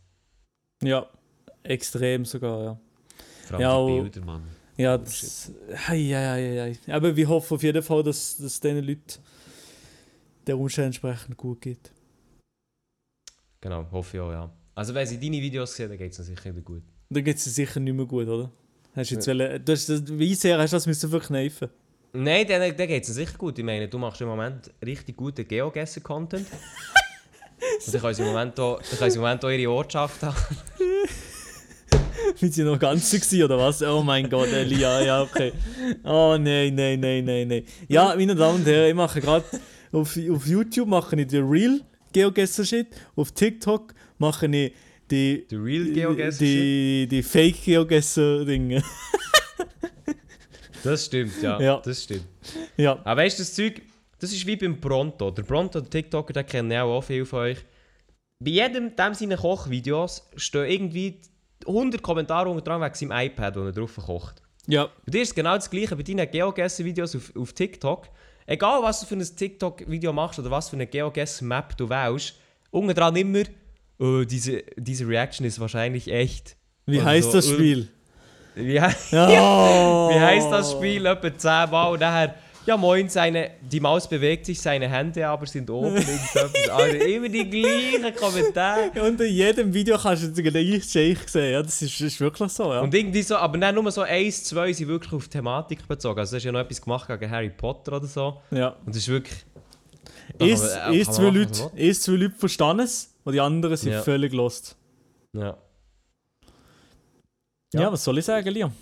Ja, extrem sogar, ja. Vor allem Ja, die und- Bilder, Mann. Ja, das. Hei, hei, hei. Aber wir hoffen auf jeden Fall, dass, dass diesen Leuten der Umstand entsprechend gut geht. Genau, hoffe ich auch, ja. Also wenn sie deine Videos sehen, dann geht es sicher wieder gut. Dann geht es dir sicher nicht mehr gut, oder? Hast du jetzt Ja. wollen, du hast das, wie sehr hast du das müssen verkneifen? Nein, dann, dann geht es sicher gut. Ich meine, du machst im Moment richtig guten Geogesser-Content. Und dann können sie im Moment auch, dann können sie im Moment auch ihre Ortschaft haben. Sind sie noch ganz gewesen, oder was? Oh mein Gott, Elia, ja, okay. Oh nein, nein, nein, nein, nein. Ja, meine Damen und Herren, ich mache gerade auf, auf YouTube mache ich den Real Geogesser-Shit, auf TikTok mache ich die, Der Real Geogesser. die, die Fake Geogesser-Dinge. Das stimmt, ja. Ja. Das stimmt. ja. Aber weißt du, das Zeug, das ist wie beim Pronto. Der Pronto, der TikToker, den kennen ja auch viele von euch. Bei jedem dem seiner Kochvideos stehen irgendwie 100 Kommentare unter dran wegen seinem iPad, wo er drauf kocht. Ja. Bei dir ist es genau das gleiche bei deinen Geogesser-Videos auf, auf TikTok. Egal, was du für ein TikTok-Video machst oder was für eine Geogesser-Map du wählst, unten dran immer, oh, diese, diese Reaction ist wahrscheinlich echt. Wie Und heißt so, das Spiel? Wie, he Ja. wie heißt das Spiel? Etwa 10 Mal und nachher, ja moin, seine, die Maus bewegt sich, seine Hände aber sind oben. also immer die gleichen Kommentare. Und in jedem Video kannst du den gleichen Shake sehen. Ja, das ist, ist wirklich so, ja. Und irgendwie so, aber dann nur so eins, zwei sind wirklich auf Thematik bezogen. Also du hast ja noch etwas gemacht gegen Harry Potter oder so. ja. Und das ist wirklich... Ist, äh, ist, zwei Leute, ist zwei Leute verstanden es und die anderen sind Ja. völlig lost. Ja. Ja. Ja. was soll ich sagen, Liam?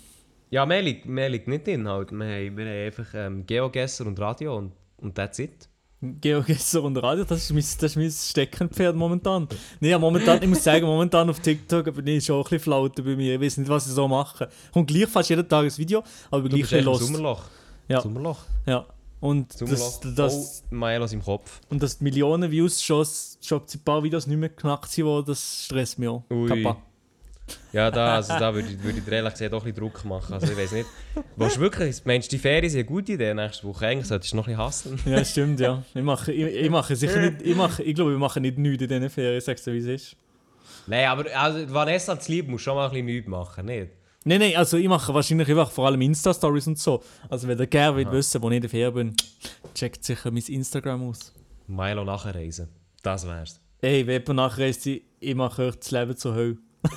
Ja, mehr liegt, mehr liegt nicht drin halt. Wir haben, wir haben einfach ähm, Geogesser und Radio und, und that's it. Geogesser und Radio, das ist mein, das ist mein Steckenpferd momentan. Nee, ja, momentan, ich muss sagen, momentan auf TikTok bin ich schon ein bisschen flaute bei mir. Ich weiß nicht, was ich so mache. Kommt gleich fast jeden Tag ein Video, aber Du gleich bist lost. Sommerloch. Ja. Sommerloch. Ja. Und das, das, oh, Mailos im Kopf. und dass die Millionen Views schon, schon ein paar Videos nicht mehr knackt sind, das stresst mich auch. Ui. Kappa. Ja, da, also da würde ich, würde ich ehrlich gesagt auch ein bisschen Druck machen. Also ich weiß nicht. Willst du wirklich, meinst du, die Ferien sind eine gute Idee nächste Woche? Eigentlich solltest du noch ein bisschen hassen. Ja, stimmt, ja. Ich mache, ich, ich mache sicher nicht, ich, mache, ich glaube, ich mache nicht nichts in diesen Ferien, sagst du, wie es ist. Nein, aber also, Vanessa zu lieb musst du schon mal ein bisschen nichts machen, nicht? Nein, nein, also ich mache wahrscheinlich einfach vor allem Insta-Stories und so. Also wenn ihr gerne wollt wissen, wo ich in der Ferien bin, checkt sicher mein Instagram aus. Milo nachher reisen. Das wär's. Ey, wenn jemand nachreist, ich mache euch das Leben zur Hölle.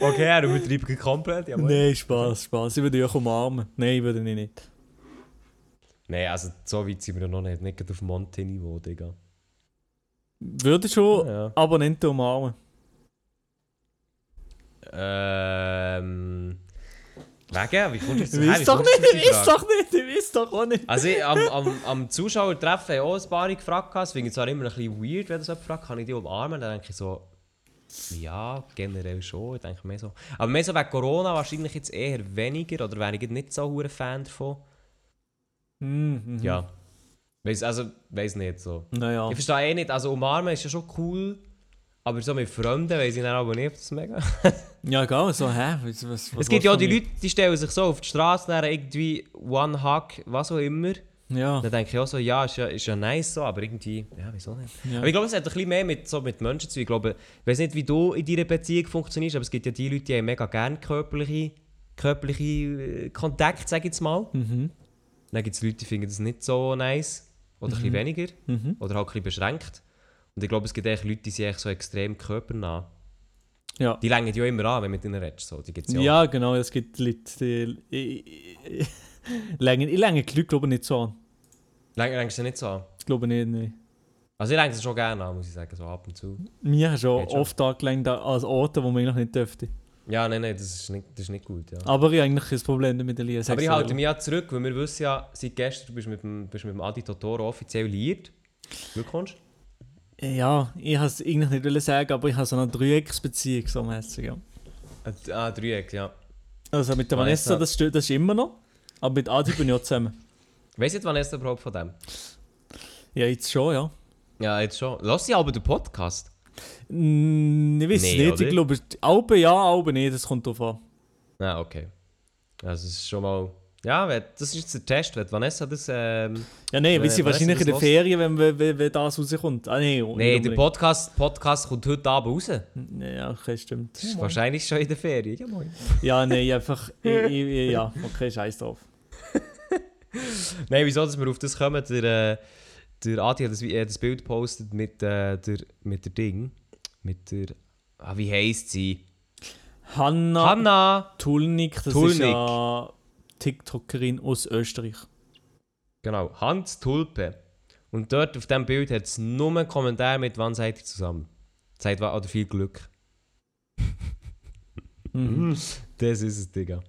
Okay, er übertreibt komplett. Ja, Nein, Spaß, Spaß. Ich würde euch umarmen. Nein, würde ich nicht. Nein, also so weit sind wir noch nicht. Nicht auf Monte-Niveau, Digga. Würde schon Ja. Abonnenten umarmen. Ähm. Wegen? Wie kommst du jetzt Ich her? weiß doch nicht, Frage? doch nicht, ich weiß doch auch nicht. Also ich, am, am, am Zuschauertreffen haben auch ein paar gefragt. Das finde ich zwar immer ein bisschen weird, wenn das jemand fragt, kann ich die umarmen? Dann denke ich so, ja, generell schon. Ich denke mehr so. Aber mehr so wegen Corona wahrscheinlich jetzt eher weniger oder wäre ich nicht so ein Fan davon. Mhm. Ja. Weiss, also, weiß nicht so. Naja. Ich verstehe eh nicht, also umarmen ist ja schon cool, aber so mit Freunden weiß ich dann aber nicht, das mega... Ja, egal, so, hä? Was, was, es gibt ja auch die Leute, die stellen sich so auf die Straße, dann irgendwie One Hug, was auch immer. Ja. Dann denke ich auch so, ja, ist ja, ist ja nice so, aber irgendwie, ja, wieso nicht? Ja. Aber ich glaube, es hat ein bisschen mehr mit, so mit Menschen zu tun. Ich glaube, ich weiß nicht, wie du in deiner Beziehung funktionierst, aber es gibt ja die Leute, die haben mega gerne körperliche, körperliche äh, Kontakt, sage ich jetzt mal. Mhm. Dann gibt es Leute, die finden das nicht so nice. Oder ein bisschen weniger. Mhm. Oder halt ein bisschen beschränkt. Und ich glaube, es gibt echt Leute, die sind echt so extrem körpernah. Ja. Die längen ja immer an, wenn du mit ihnen redest. So. Die gibt's ja. Ja, genau, es gibt Leute, die. Ich, ich, länge, ich länge die Leute, glaube ich, nicht so an. Läng, längst du nicht so an. Ich glaube nicht, nein. Also ich länge es schon gerne an, muss ich sagen, so ab und zu. Mir hast schon oft angelenkt als Orte, wo man eigentlich nicht dürfte. Ja, nein, nein, das ist nicht, das ist nicht gut. Ja. Aber ich habe eigentlich kein Problem damit, Elias. Aber ich halte mich ja zurück, weil wir wissen ja, seit gestern du bist mit dem, bist mit dem Adi Totoro offiziell liiert. Glückwunsch. Ja, ich wollte es eigentlich nicht wollen sagen, aber ich habe so eine Dreiecksbeziehung, so mäßig. Ja. Äh, Ah, Dreieck, ja. Also mit der Vanessa. Vanessa, das, steht- das ist immer noch. Aber mit Adi bin ich auch zusammen. Weißt du jetzt, der überhaupt von dem? Ja, jetzt schon, ja. Ja, jetzt schon. Lass sie aber den Podcast. Mm, ich weiß Nee, nicht, oder? ich glaube, Alben ja, Alben nicht, das kommt drauf an. Ja, okay. Also es ist schon mal... Ja, das ist jetzt der Test. Wenn Vanessa das... Ähm, Ja, nein, wir sind wahrscheinlich in der? Ferien, wenn, wenn, wenn, das rauskommt. Ah, nein, Nein, der. Podcast, Podcast kommt heute Abend raus. Ja, okay, stimmt. Ist wahrscheinlich schon in der Ferien. Ja, moin. Ja, nein, einfach. ich, ich, ja, okay, scheiß drauf. Nein, wieso dass wir auf das kommen? Der, äh, der Adi hat das, das Bild gepostet mit, äh, der, mit der Ding. Mit der... Ah, wie heisst sie? Hanna, Hanna! Tulnik, das ist Tulnik. ja TikTokerin aus Österreich. Genau, Hans Tulpe. Und dort auf diesem Bild hat es nur einen Kommentar mit «Wann seid ihr zusammen?» Sagt wa- oder viel Glück. Mhm. Das ist es, Digga.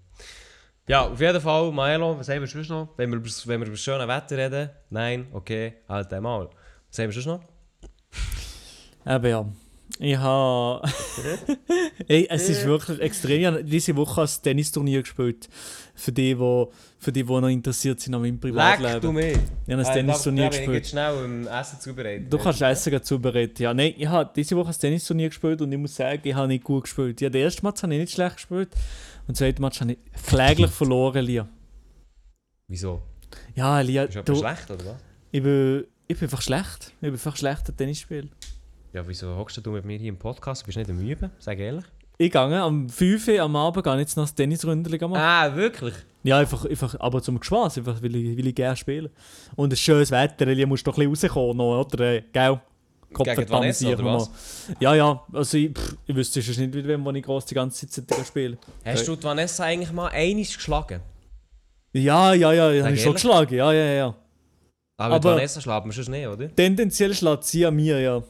Ja, auf jeden Fall, Maelo, was haben wir sonst noch? Wenn wir, wenn wir über schöne Wetter reden? Nein, okay, halt einmal. Was haben wir sonst noch? Eben ja. Ich habe. Ey, es ist wirklich extrem. Ich habe diese Woche ein Tennisturnier gespielt. Für die, die, für die, die noch interessiert sind an meinem Leck du Privatleben. mich! Ich habe ein Äh, Tennisturnier da, da bin ich gespielt. jetzt schnell im Essen zubereitet. Du kannst Essen zubereiten. Ja, nein, ich habe diese Woche ein Tennisturnier gespielt und ich muss sagen, ich habe nicht gut gespielt. Ja, den ersten Match habe ich nicht schlecht gespielt und den zweiten Match habe ich kläglich verloren, Lia. Wieso? Ja, Lia, Ist du, etwas schlecht, oder was? ich, bin, ich bin einfach schlecht. Ich bin einfach schlechter Tennisspieler. Ja, wieso hockst du mit mir hier im Podcast? Bist du nicht am Üben? Sag ehrlich. Ich gehe am 5 Uhr am Abend gehe ich jetzt noch das Tennisründchen machen. Ah, wirklich? Ja, einfach, einfach aber zum Spaß, einfach weil ich, weil ich gerne spiele. Und ein schönes Wetter, Lia, musst doch ein bisschen rauskommen noch, oder? Äh, Gell? Die Vanessa? Ja, ja, also ich, pff, ich wüsste sonst nicht, mit wem ich gross die ganze Zeit spiele. Hast du die Vanessa eigentlich mal einiges geschlagen? Ja, ja, ja, ich habe ich schon geschlagen, ja, ja, ja. Aber, die Aber- Vanessa schlagen wir schon nicht, oder? Tendenziell schlägt sie an mir, ja.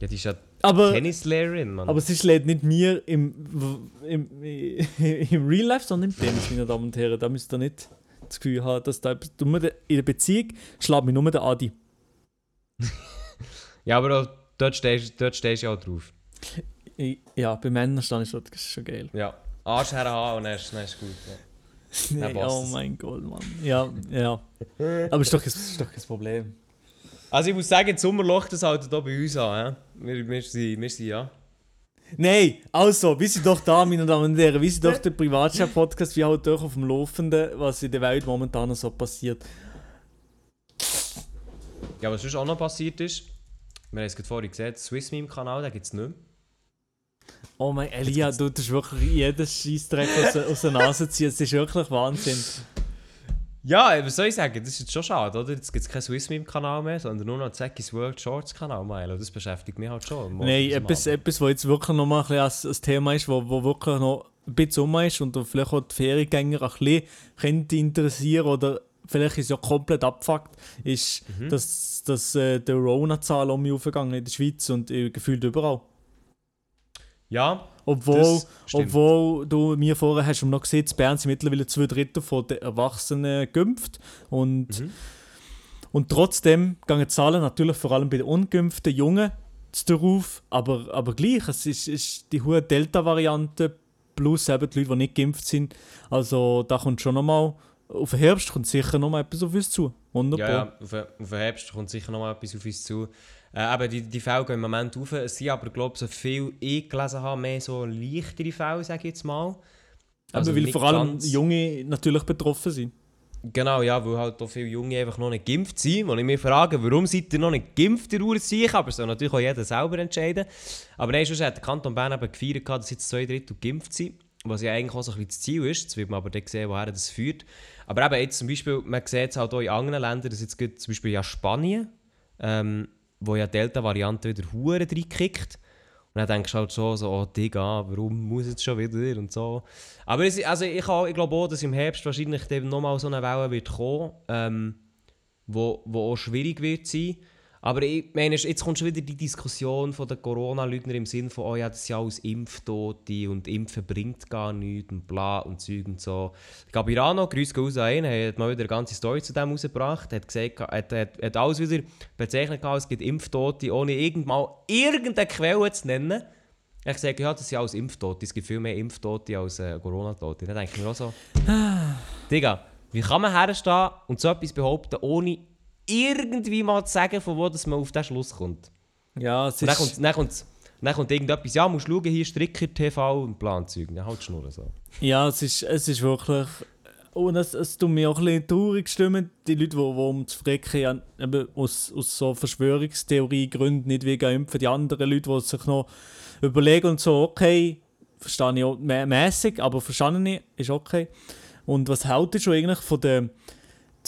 Ja, die ist ja Aber, Tennislehrerin, Mann. aber sie schlägt nicht mir im, im, im Real Life, sondern im Tennis, meine Damen und Herren. Da müsst ihr nicht das Gefühl haben, dass da etwas... Nur In der Beziehung schlägt mich nur der Adi. ja, aber auch dort stehst, dort stehst du ja auch drauf. Ja, bei Männern stehe ich schon, das ist schon geil. Ja. Arsch herhaben und dann ist, gut. Ja. Nee, oh mein Gott, Mann. Ja, ja. Aber ist doch, ist doch kein Problem. Also ich muss sagen, das Sommerloch, das haltet hier bei uns an. hä? Wir, wir, sind, wir sind ja. Nein, also, wir sind doch da, meine Damen und Herren. Wir sind doch der Privatchat-Podcast. Wir halten euch auf dem Laufenden, was in der Welt momentan so passiert. Ja, was sonst auch noch passiert ist, wir haben es gerade vorhin gesehen, Swiss Meme Kanal, den gibt es nicht mehr. Oh mein Elia, du tust wirklich jeden Scheissdreck aus, der- aus der Nase ziehen. Es ist wirklich Wahnsinn. Ja, was soll ich sagen, das ist jetzt schon schade, oder? Jetzt gibt es keinen Swiss Meme Kanal mehr, sondern nur noch Zacky's World Shorts Kanal, Milo. Das beschäftigt mich halt schon. Nein, etwas, etwas, was jetzt wirklich noch mal ein bisschen als Thema ist, wo, wo wirklich noch ein bisschen um ist und vielleicht auch die Feriengänger ein bisschen könnte interessieren oder vielleicht ist es ja komplett abgefuckt, ist, Mhm. dass, dass äh, die Rona-Zahl um mich aufgegangen in der Schweiz und äh, gefühlt überall. Ja, Obwohl, obwohl du mir vorher hast du noch gesehen, in Bern sind mittlerweile zwei Drittel von den Erwachsenen geimpft und, Mhm. und trotzdem gehen die Zahlen natürlich vor allem bei den ungeimpften Jungen darauf, aber, aber gleich, es ist, ist die hohe Delta-Variante plus eben die Leute, die nicht geimpft sind, also da kommt schon nochmal, auf den Herbst kommt sicher nochmal etwas auf uns zu, wunderbar. Ja, ja auf, den- auf den Herbst kommt sicher noch mal etwas auf uns zu. Äh, eben, die, die Fälle gehen im Moment auf. Es sind aber, glaube ich, so viel ich gelesen habe, mehr so leichtere Fälle, sage ich jetzt mal. aber Also weil nicht vor allem ganz- Junge natürlich betroffen sind. Genau, ja, weil halt auch viele Junge einfach noch nicht geimpft sind. Und ich mich frage, warum seid ihr noch nicht geimpft, ihr Urzeichen? Aber das soll natürlich auch jeder selber entscheiden. Aber nein, sonst hat der Kanton Bern eben gefeiert, dass jetzt zwei Drittel geimpft sind. Was ja eigentlich auch so ein bisschen das Ziel ist. Jetzt wird man aber dann sehen, woher das führt. Aber eben jetzt zum Beispiel, man sieht es halt auch in anderen Ländern, dass jetzt zum Beispiel ja Spanien, ähm, wo ja die Delta-Variante wieder Huren reinkickt. Und dann denkst du halt schon so, oh Digga, warum muss jetzt schon wieder und so. Aber es, also ich, ich glaube auch, dass im Herbst wahrscheinlich nochmal so eine Welle wird kommen, ähm, wo, wo auch schwierig wird sein. Aber ich meine, jetzt kommt schon wieder die Diskussion von den Corona-Leugnern im Sinn von, oh ja, das sind alles Impftote und Impfen bringt gar nichts und bla und Zeug und so. Gabirano, grüß gehen raus an ihn, hat mal wieder eine ganze Story zu dem rausgebracht, hat gesagt, hat, hat, hat alles wieder bezeichnet, es gibt Impftote, ohne irgendmal irgendeine Quelle zu nennen. Er hat gesagt, ja, das sind alles Impftote, es gibt viel mehr Impftote als äh, Corona-Tote. Dann denke ich mir auch so, Digga, wie kann man herstehen und so etwas behaupten, ohne irgendwie mal zu sagen, von wo das man auf den Schluss kommt? Ja, es Und dann ist... kommt, dann kommt, dann kommt irgendetwas, ja, musst schauen, hier Stricker, TV und Planzeug. Dann halt Schnurren so. Ja, es ist, es ist wirklich. und es, es tut mir auch ein bisschen traurig stimmen, die Leute, die, die um zu frecken, ja, eben aus, aus so Verschwörungstheorie-Gründen nicht wegen impfen, die anderen Leute, die sich noch überlegen und so, okay, verstehe ich auch mä mäßig, aber verstanden ich, ist okay. Und was ihr schon eigentlich von der,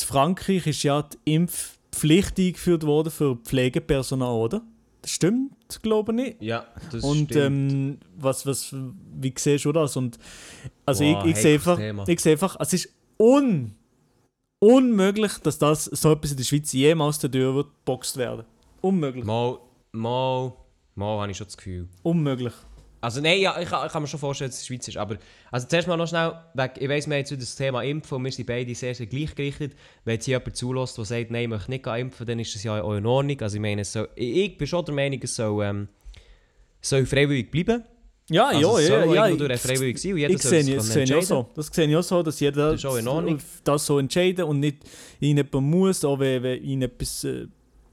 in Frankreich ist ja die Impfpflicht eingeführt worden für Pflegepersonal, oder? Das stimmt, glaube ich nicht. Ja, das Und ähm, was, was, wie siehst du das? Und, also Boah, ich, ich sehe einfach, Thema. ich sehe einfach, es ist un, unmöglich, dass das so etwas in der Schweiz jemals der Tür wird geboxt werden. Unmöglich. mal, mal, mal habe ich schon das Gefühl. Unmöglich. Also nein, ja, ich, kann- ich kann mir schon vorstellen, dass es Schweiz ist, aber also zuerst mal noch schnell, weg, ich weiss, wir haben jetzt wieder das Thema Impfen und wir sind beide sehr, sehr gleichgerichtet. Wenn jetzt hier jemand zulässt, der sagt, nein, ich möchte nicht impfen, dann ist das ja auch in Ordnung. Also ich meine, soll, ich, bin schon der Meinung, es soll, ähm, soll freiwillig bleiben. Ja, Also ja, ja. ja ich, freiwillig sein und jeder ich sehe das sehe ich auch so. Das sehe ich auch so, dass jeder Das in das so entscheiden und nicht ihn jemand muss, auch wenn, wenn ihn etwas äh,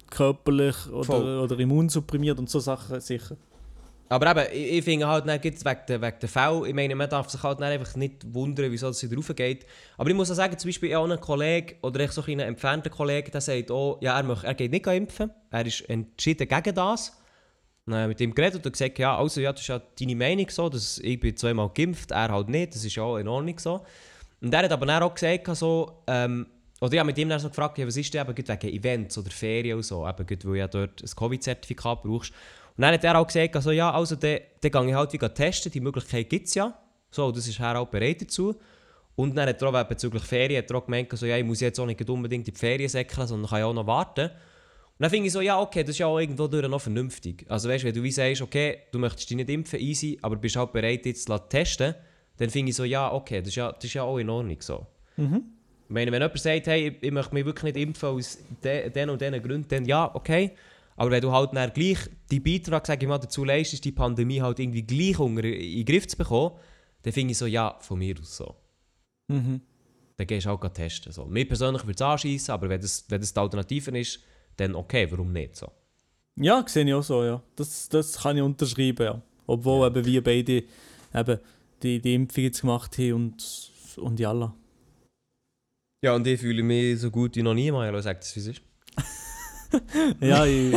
körperlich Voll. oder, oder immunsupprimiert und so Sachen sicher. Aber eben, ich, ich finde halt, dann gibt's wegen der, wegen der Fälle, ich meine, man darf sich halt einfach nicht wundern, wieso das wieder raufgeht. Aber ich muss auch sagen, zum Beispiel auch ein Kollege oder echt so ein entfernter Kollege, der sagt auch, ja, er, möchte, er geht nicht impfen, er ist entschieden gegen das. Dann mit ihm geredet und gesagt, ja, also ja, das ist ja deine Meinung so, dass ich bin zweimal geimpft, er halt nicht, das ist ja auch in Ordnung so. Und er hat aber dann auch gesagt, so, ähm, oder ich habe mit ihm dann so gefragt, ja, was ist denn eben wegen Events oder Ferien und so, eben weil ja dort ein Covid-Zertifikat brauchst. Und dann hat er auch gesagt, also, ja, also dann, dann gehe ich halt wieder testen, die Möglichkeit gibt es ja. So, das ist er auch bereit dazu. Und dann hat er auch bezüglich Ferien hat er auch gemeint, also, ja, ich muss jetzt auch nicht unbedingt in die Ferien säckeln, sondern kann ja auch noch warten. Und dann finde ich so, ja, okay, das ist ja auch irgendwo durch noch vernünftig. Also weißt du, wenn du wie sagst, okay, du möchtest dich nicht impfen, easy, aber bist halt bereit, jetzt zu testen, dann finde ich so, ja, okay, das ist ja, das ist ja auch in Ordnung so. Mhm. Ich meine, wenn jemand sagt, hey, ich, ich möchte mich wirklich nicht impfen aus de- den und diesen Gründen, dann ja, okay. Aber wenn du halt dann gleich die Beitrag, sag ich mal, dazu leistest, die Pandemie halt irgendwie gleich unter in den Griff zu bekommen, dann finde ich so, ja, von mir aus so. Mhm. Dann gehst du halt gleich testen. So. Mir persönlich würde es anschiessen, aber wenn das, wenn das die Alternative ist, dann okay, warum nicht so? Ja, sehe ich auch so, ja. Das, das kann ich unterschreiben, ja. Obwohl eben wir beide eben die, die Impfung jetzt gemacht haben und, und jalla. Ja, und ich fühle mich so gut wie noch nie mal, sagt es, wie es ist. Ja, ich,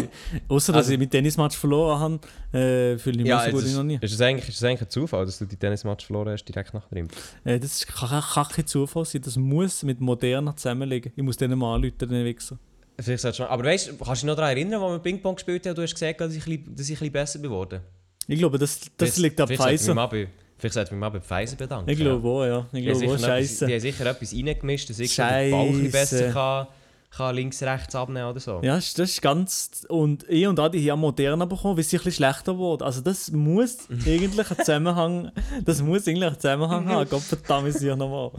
außer dass Also- ich mit Tennismatch verloren habe, äh, fühle ich mich so jetzt gut wie ist, noch nie. Ist es, eigentlich, ist es eigentlich ein Zufall, dass du die Tennismatch verloren hast, direkt nach dem? Äh, das kann kein Zufall sein, das muss mit Moderna zusammenlegen. Ich muss denen mal anrufen, den Wichser. Vielleicht solltest du mal- Aber weißt du, kannst du dich noch daran erinnern, als wir Ping-Pong gespielt haben und du hast gesagt, dass ich, dass ich ein bisschen besser geworden Ich glaube, das, das Vielleicht- liegt an Pfizer. Vielleicht sollten wir mal bei Pfizer bedanken. Ich glaube auch, ja. Ich glaube sicher auch, etwas, die haben sicher etwas reingemischt, dass ich so den Bauch besser kann, kann links, rechts abnehmen oder so. Ja, das ist ganz. Und ich und Adi haben Moderna bekommen, weil sie ein bisschen schlechter wurde. Also, das muss eigentlich einen Zusammenhang. Das muss eigentlich einen Zusammenhang haben. Gott verdammt, ich nochmal.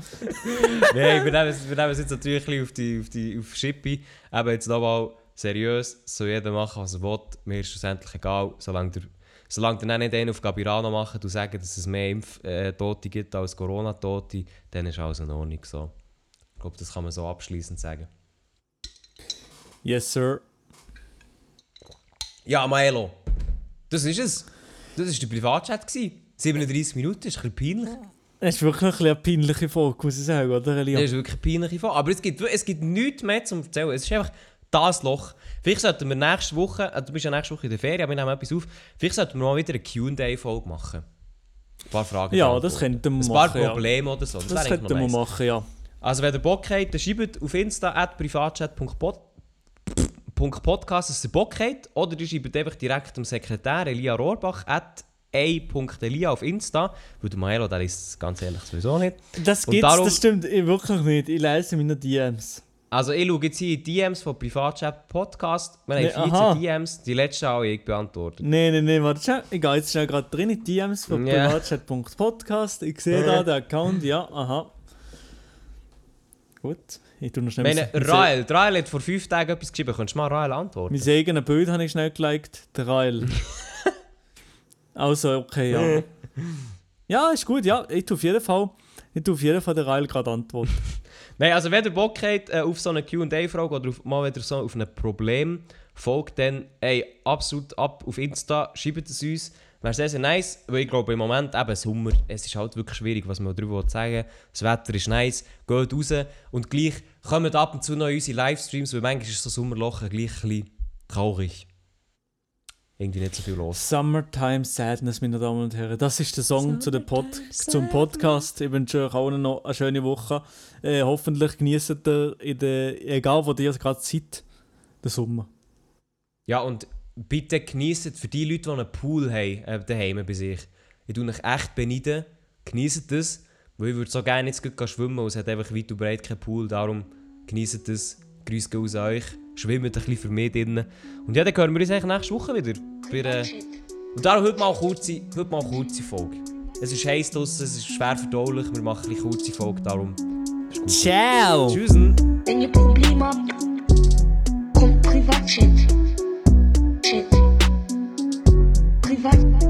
Nein, wir nehmen, wir nehmen es jetzt natürlich ein bisschen auf die, auf die auf Schippi. Aber jetzt nochmal seriös, soll jeder machen, was er will. Mir ist schlussendlich egal, solange der, solange dann nicht einen auf Gabirano machen und sagen, dass es mehr Impftote gibt als Corona-Tote, dann ist alles in Ordnung so. Ich glaube, das kann man so abschließend sagen. Yes, sir. Ja, Maelo, das ist es. Das war der Privatchat. gewesen. 37 Minuten, ist ein bisschen peinlich. Es ist wirklich ein eine peinliche Folge, muss ich sagen, oder? Das Elia? ist wirklich eine peinliche Frage. Aber es gibt, es gibt nichts mehr zu erzählen. Es ist einfach das Loch. Vielleicht sollten wir nächste Woche, äh, du bist ja nächste Woche in der Ferien, aber wir nehmen etwas auf. Vielleicht sollten wir mal wieder eine Qa-Folge machen. Ein paar Fragen. Ja, das könnten wir Ein paar machen. Ja. Probleme oder so. Das, Das könnten wir machen, ja. Also, wenn ihr Bock habt, dann schreibt auf Insta at privatchat.pod Podcast, dass ihr Bock habt. Oder ihr schreibt einfach direkt dem Sekretär Elia Rohrbach at a.elia auf Insta. Weil der Maelo, der ist ganz ehrlich sowieso nicht. Das gibt's, darum- das stimmt wirklich nicht. Ich lese meine DMs. Also ich schaue jetzt hier in DMs von Privatchat Podcast. Wir haben Nee, 14 aha. DMs, die letzte habe ich beantwortet. Nein, nein, nein, warte schon. Ich gehe jetzt schnell gerade drin in die DMs von Ja. privatchat.podcast. Ich sehe da den Account, ja, aha. Gut, ich tue noch schnell meine, mein- Rael, Rael hat vor fünf Tagen etwas geschrieben. Könntest du mal Rael antworten? Mein eigenes Bild habe ich schnell geliked, der Rael. also, okay, ja. Ja, ist gut, ja. Ich tue auf jeden Fall, ich tue auf jeden Fall der Rael gerade antworten. Nein, also wenn ihr Bock habt äh, auf so eine Q&A-Frage oder auf, mal wieder so auf ein Problem, folgt dann ey, absolut ab auf Insta, schreibt es uns. Wäre sehr, sehr nice, weil ich glaube im Moment eben Sommer, es ist halt wirklich schwierig, was man darüber sagen will. Das Wetter ist nice, geht raus und gleich kommen ab und zu noch unsere Livestreams, weil manchmal ist so Sommerloch gleich ein bisschen traurig. Irgendwie nicht so viel los. Summertime Sadness, meine Damen und Herren. Das ist der Song zu der Pod zum Podcast. Ich wünsche euch allen noch eine schöne Woche. Äh, hoffentlich genießt ihr, in der, egal wo ihr gerade seid, den Sommer. Ja, und bitte genießt für die Leute, die einen Pool haben, äh, daheim bei sich. Ich tue euch echt beneiden. Genießt das, weil ich würde so gerne jetzt gleich schwimmen und es hat einfach weit und breit keinen Pool. Darum genießt das. Grüße aus euch. Schwimmt ein bisschen für mich drinnen. Und ja, dann hören wir uns eigentlich nächste Woche wieder. Bei, äh, und darum heute mal eine kurze, heute mal eine kurze Folge. Es ist heiß draussen, es ist schwer verdaulich. Wir machen ein bisschen kurze Folge, darum ist gut. Ciao! Tschüss. Wenn ihr Probleme habt, kommt Privatchat. Privat.